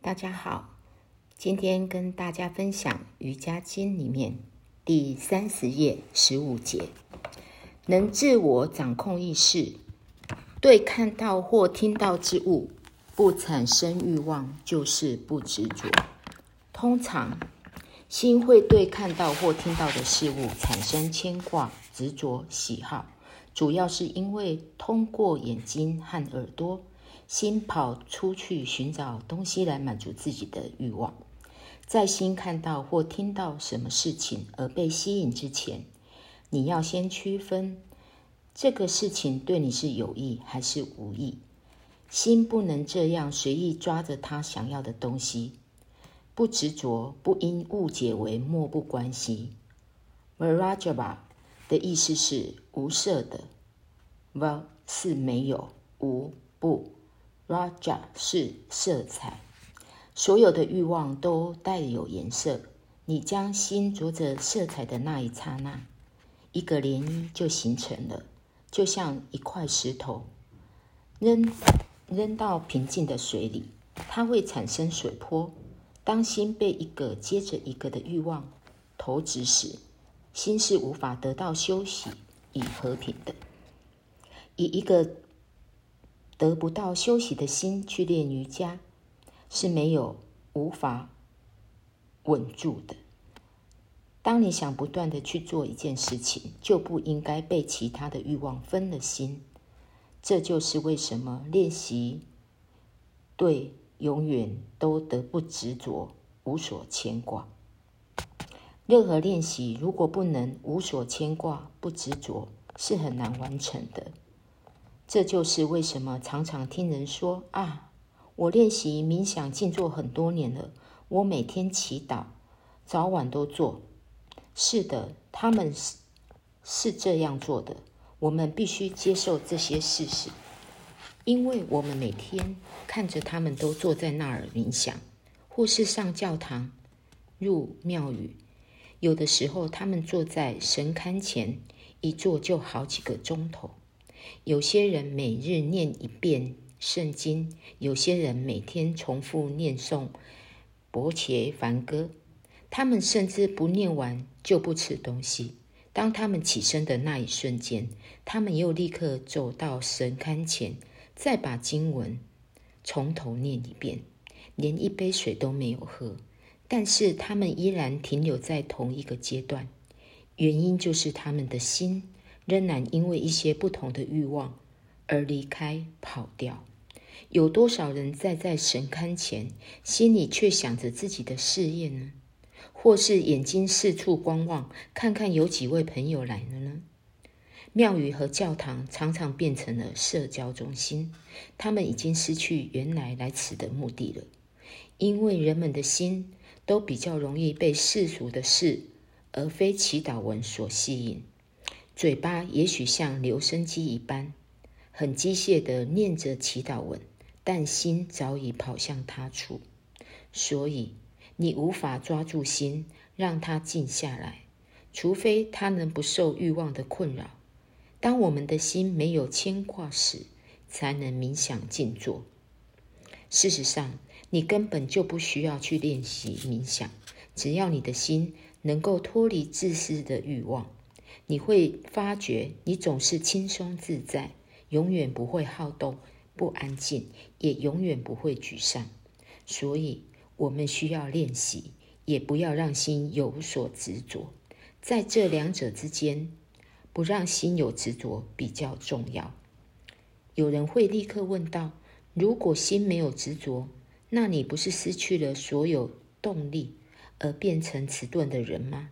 大家好，今天跟大家分享《瑜伽经》里面第三十页十五节：能自我掌控意识，对看到或听到之物不产生欲望，就是不执着。通常，心会对看到或听到的事物产生牵挂、执着、喜好，主要是因为通过眼睛和耳朵。心跑出去寻找东西来满足自己的欲望，在心看到或听到什么事情而被吸引之前，你要先区分这个事情对你是有益还是无益。心不能这样随意抓着他想要的东西，不执着，不因误解为漠不关心。varajaba 的意思是无色的，v 是没有，无不。Raja 是色彩，所有的欲望都带有颜色。你将心着着色彩的那一刹那，一个涟漪就形成了，就像一块石头扔扔到平静的水里，它会产生水波。当心被一个接着一个的欲望投掷时，心是无法得到休息与和平的。以一个。得不到休息的心去练瑜伽是没有无法稳住的。当你想不断的去做一件事情，就不应该被其他的欲望分了心。这就是为什么练习对永远都得不执着、无所牵挂。任何练习如果不能无所牵挂、不执着，是很难完成的。这就是为什么常常听人说啊，我练习冥想静坐很多年了，我每天祈祷，早晚都做。是的，他们是是这样做的。我们必须接受这些事实，因为我们每天看着他们都坐在那儿冥想，或是上教堂、入庙宇。有的时候，他们坐在神龛前，一坐就好几个钟头。有些人每日念一遍圣经，有些人每天重复念诵《伯切梵歌》。他们甚至不念完就不吃东西。当他们起身的那一瞬间，他们又立刻走到神龛前，再把经文从头念一遍，连一杯水都没有喝。但是他们依然停留在同一个阶段，原因就是他们的心。仍然因为一些不同的欲望而离开、跑掉。有多少人站在神龛前，心里却想着自己的事业呢？或是眼睛四处观望，看看有几位朋友来了呢？庙宇和教堂常常变成了社交中心，他们已经失去原来来此的目的了。因为人们的心都比较容易被世俗的事，而非祈祷文所吸引。嘴巴也许像留声机一般，很机械地念着祈祷文，但心早已跑向他处。所以你无法抓住心，让它静下来，除非它能不受欲望的困扰。当我们的心没有牵挂时，才能冥想静坐。事实上，你根本就不需要去练习冥想，只要你的心能够脱离自私的欲望。你会发觉，你总是轻松自在，永远不会好动、不安静，也永远不会沮丧。所以，我们需要练习，也不要让心有所执着。在这两者之间，不让心有执着比较重要。有人会立刻问道：“如果心没有执着，那你不是失去了所有动力，而变成迟钝的人吗？”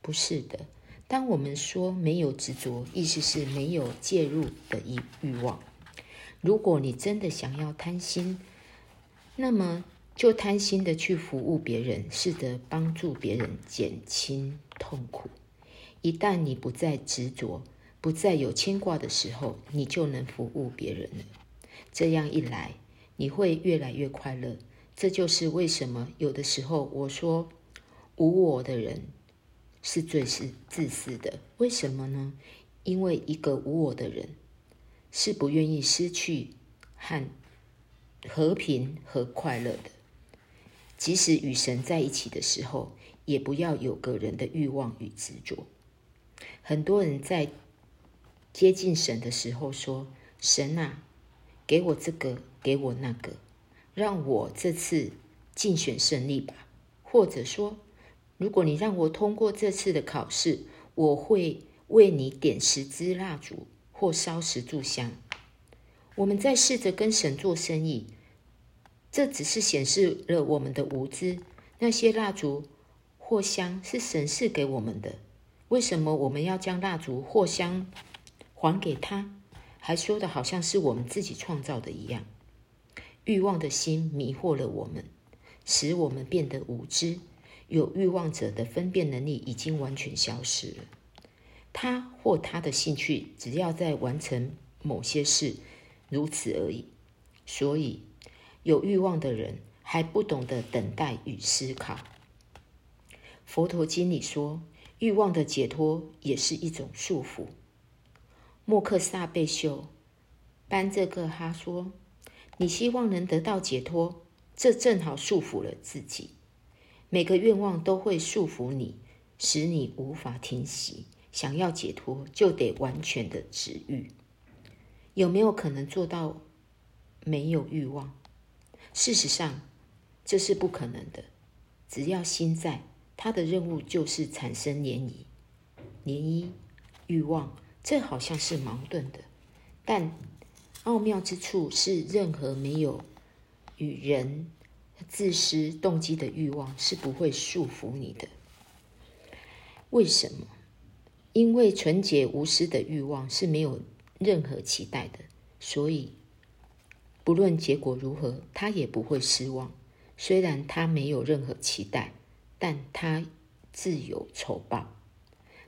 不是的。当我们说没有执着，意思是没有介入的欲欲望。如果你真的想要贪心，那么就贪心的去服务别人，试着帮助别人减轻痛苦。一旦你不再执着，不再有牵挂的时候，你就能服务别人了。这样一来，你会越来越快乐。这就是为什么有的时候我说无我的人。是最是自私的，为什么呢？因为一个无我的人是不愿意失去和和平和快乐的。即使与神在一起的时候，也不要有个人的欲望与执着。很多人在接近神的时候说：“神啊，给我这个，给我那个，让我这次竞选胜利吧。”或者说：“如果你让我通过这次的考试，我会为你点十支蜡烛或烧十炷香。”我们在试着跟神做生意。这只是显示了我们的无知。那些蜡烛或香是神赐给我们的，为什么我们要将蜡烛或香还给他？还说的好像是我们自己创造的一样。欲望的心迷惑了我们，使我们变得无知。有欲望者的分辨能力已经完全消失了。他或他的兴趣只要在完成某些事，如此而已。所以。有欲望的人还不懂得等待与思考。佛陀经里说，欲望的解脱也是一种束缚。莫克萨贝秀班这个哈说：“你希望能得到解脱，这正好束缚了自己。每个愿望都会束缚你，使你无法停息。想要解脱，就得完全的止欲。有没有可能做到没有欲望？”事实上，这是不可能的。只要心在，它的任务就是产生涟漪。涟漪、欲望，这好像是矛盾的，但奥妙之处是，任何没有与人自私动机的欲望是不会束缚你的。为什么？因为纯洁无私的欲望是没有任何期待的，所以。不论结果如何，他也不会失望。虽然他没有任何期待，但他自有酬报。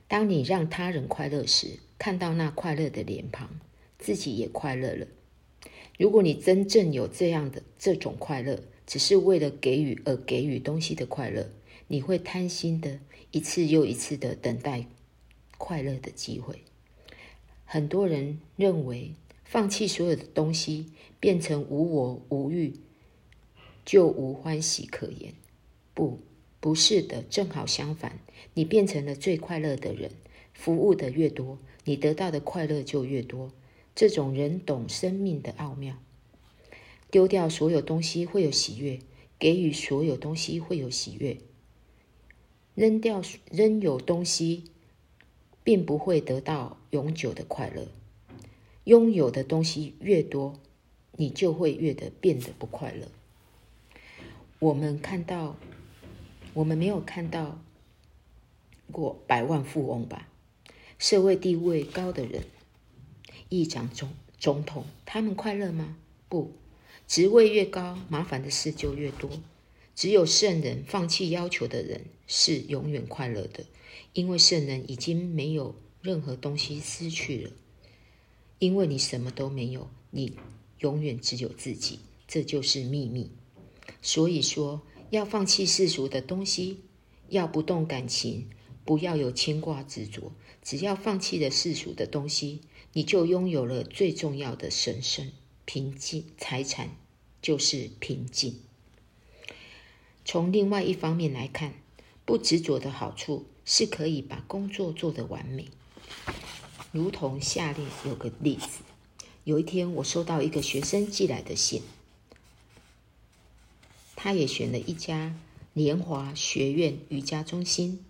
当你让他人快乐时，看到那快乐的脸庞，自己也快乐了。如果你真正有这样的这种快乐，只是为了给予而给予东西的快乐，你会贪心的一次又一次的等待快乐的机会。很多人认为。放弃所有的东西，变成无我无欲，就无欢喜可言。不，不是的，正好相反，你变成了最快乐的人。服务的越多，你得到的快乐就越多。这种人懂生命的奥妙。丢掉所有东西会有喜悦，给予所有东西会有喜悦。扔掉扔有东西，并不会得到永久的快乐。拥有的东西越多，你就会越的变得不快乐。我们看到，我们没有看到过百万富翁吧？社会地位高的人，议长、总总统，他们快乐吗？不，职位越高，麻烦的事就越多。只有圣人放弃要求的人是永远快乐的，因为圣人已经没有任何东西失去了。因为你什么都没有，你永远只有自己，这就是秘密。所以说，要放弃世俗的东西，要不动感情，不要有牵挂执着。只要放弃了世俗的东西，你就拥有了最重要的神圣平静财产，就是平静。从另外一方面来看，不执着的好处是可以把工作做得完美。如同下列有个例子：有一天，我收到一个学生寄来的信，他也选了一家联华学院瑜伽中心。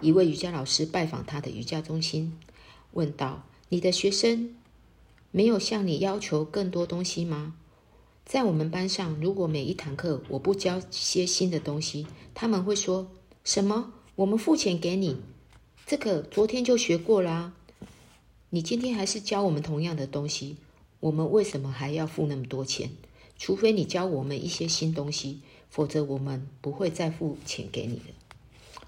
一位瑜伽老师拜访他的瑜伽中心，问道：“你的学生没有向你要求更多东西吗？在我们班上，如果每一堂课我不教些新的东西，他们会说什么？我们付钱给你，这个昨天就学过啦。”你今天还是教我们同样的东西，我们为什么还要付那么多钱？除非你教我们一些新东西，否则我们不会再付钱给你了。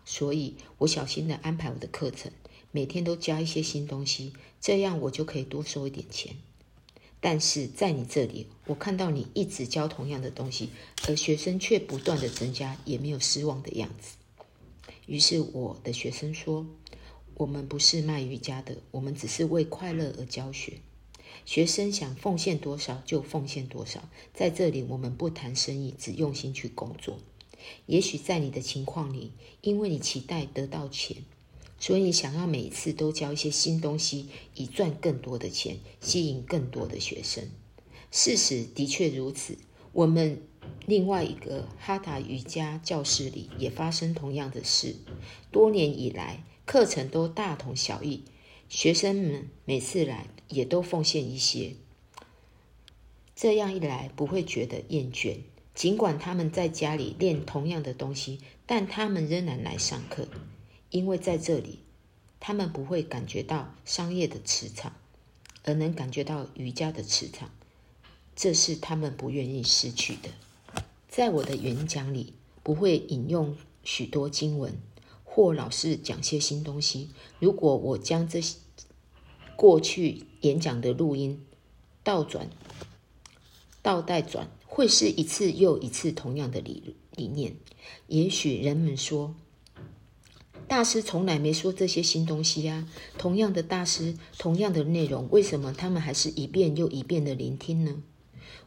所以我小心的安排我的课程，每天都加一些新东西，这样我就可以多收一点钱。但是在你这里，我看到你一直教同样的东西，而学生却不断的增加，也没有失望的样子。于是我的学生说。我们不是卖瑜伽的，我们只是为快乐而教学。学生想奉献多少就奉献多少，在这里我们不谈生意，只用心去工作。也许在你的情况里，因为你期待得到钱，所以想要每一次都教一些新东西，以赚更多的钱，吸引更多的学生。事实的确如此。我们另外一个哈达瑜伽教室里也发生同样的事。多年以来，课程都大同小异，学生们每次来也都奉献一些。这样一来，不会觉得厌倦。尽管他们在家里练同样的东西，但他们仍然来上课，因为在这里，他们不会感觉到商业的磁场，而能感觉到瑜伽的磁场。这是他们不愿意失去的。在我的演讲里，不会引用许多经文，或老是讲些新东西。如果我将这些过去演讲的录音倒转、倒带转，会是一次又一次同样的理理念。也许人们说，大师从来没说这些新东西呀。同样的大师，同样的内容，为什么他们还是一遍又一遍的聆听呢？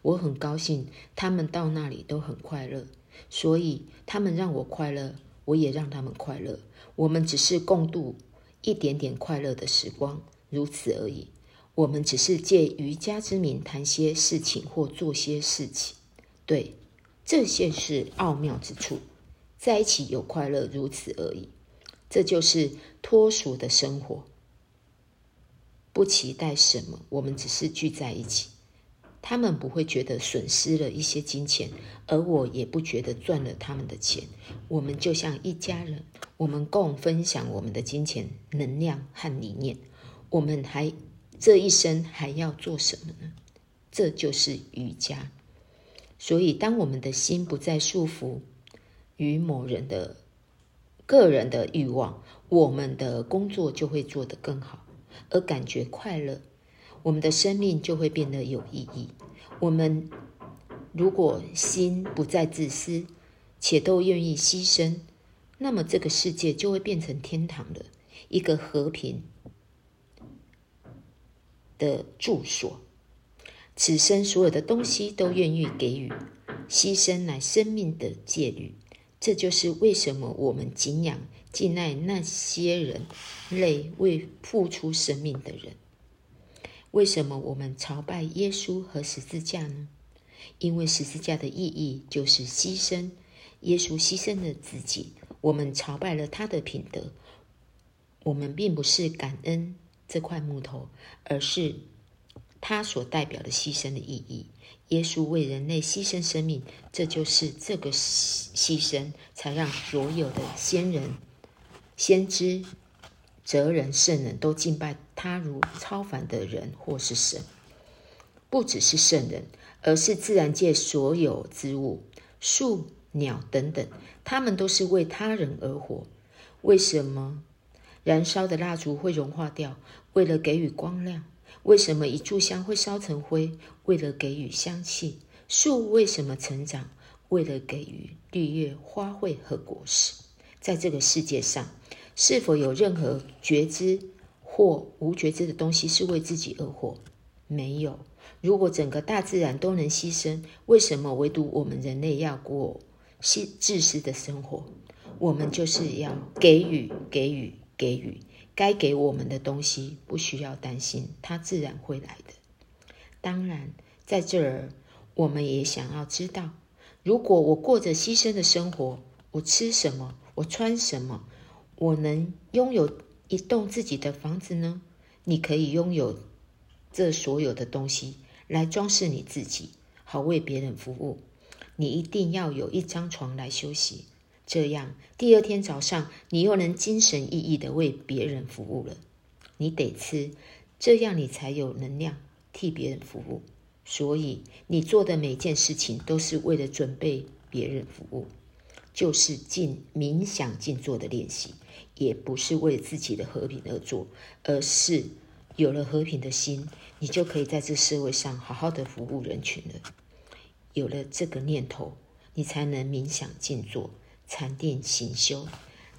我很高兴，他们到那里都很快乐，所以他们让我快乐，我也让他们快乐。我们只是共度一点点快乐的时光，如此而已。我们只是借瑜伽之名谈些事情或做些事情，对，这些是奥妙之处，在一起有快乐，如此而已。这就是脱俗的生活，不期待什么，我们只是聚在一起。他们不会觉得损失了一些金钱，而我也不觉得赚了他们的钱。我们就像一家人，我们共分享我们的金钱、能量和理念。我们还这一生还要做什么呢？这就是瑜伽。所以，当我们的心不再束缚于某人的个人的欲望，我们的工作就会做得更好，而感觉快乐。我们的生命就会变得有意义。我们如果心不再自私，且都愿意牺牲，那么这个世界就会变成天堂的一个和平的住所。此生所有的东西都愿意给予，牺牲乃生命的戒律。这就是为什么我们敬仰、敬爱那些人类为付出生命的人。为什么我们朝拜耶稣和十字架呢？因为十字架的意义就是牺牲。耶稣牺牲了自己，我们朝拜了他的品德。我们并不是感恩这块木头，而是他所代表的牺牲的意义。耶稣为人类牺牲生命，这就是这个牺牺牲，才让所有的先人、先知。哲人、圣人都敬拜他如超凡的人或是神，不只是圣人，而是自然界所有之物、树、鸟等等，他们都是为他人而活。为什么燃烧的蜡烛会融化掉？为了给予光亮。为什么一炷香会烧成灰？为了给予香气。树为什么成长？为了给予绿叶、花卉和果实。在这个世界上。是否有任何觉知或无觉知的东西是为自己而活？没有。如果整个大自然都能牺牲，为什么唯独我们人类要过自自私的生活？我们就是要给予、给予、给予，该给我们的东西，不需要担心，它自然会来的。当然，在这儿，我们也想要知道：如果我过着牺牲的生活，我吃什么？我穿什么？我能拥有一栋自己的房子呢？你可以拥有这所有的东西来装饰你自己，好为别人服务。你一定要有一张床来休息，这样第二天早上你又能精神奕奕的为别人服务了。你得吃，这样你才有能量替别人服务。所以你做的每件事情都是为了准备别人服务，就是静冥想静坐的练习。也不是为自己的和平而做，而是有了和平的心，你就可以在这社会上好好的服务人群了。有了这个念头，你才能冥想静坐、禅定行修。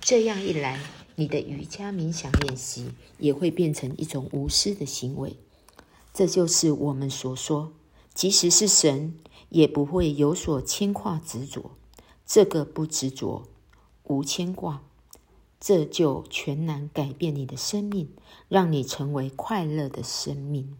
这样一来，你的瑜伽冥想练习也会变成一种无私的行为。这就是我们所说，即使是神，也不会有所牵挂执着。这个不执着、无牵挂，这就全然改变你的生命，让你成为快乐的生命。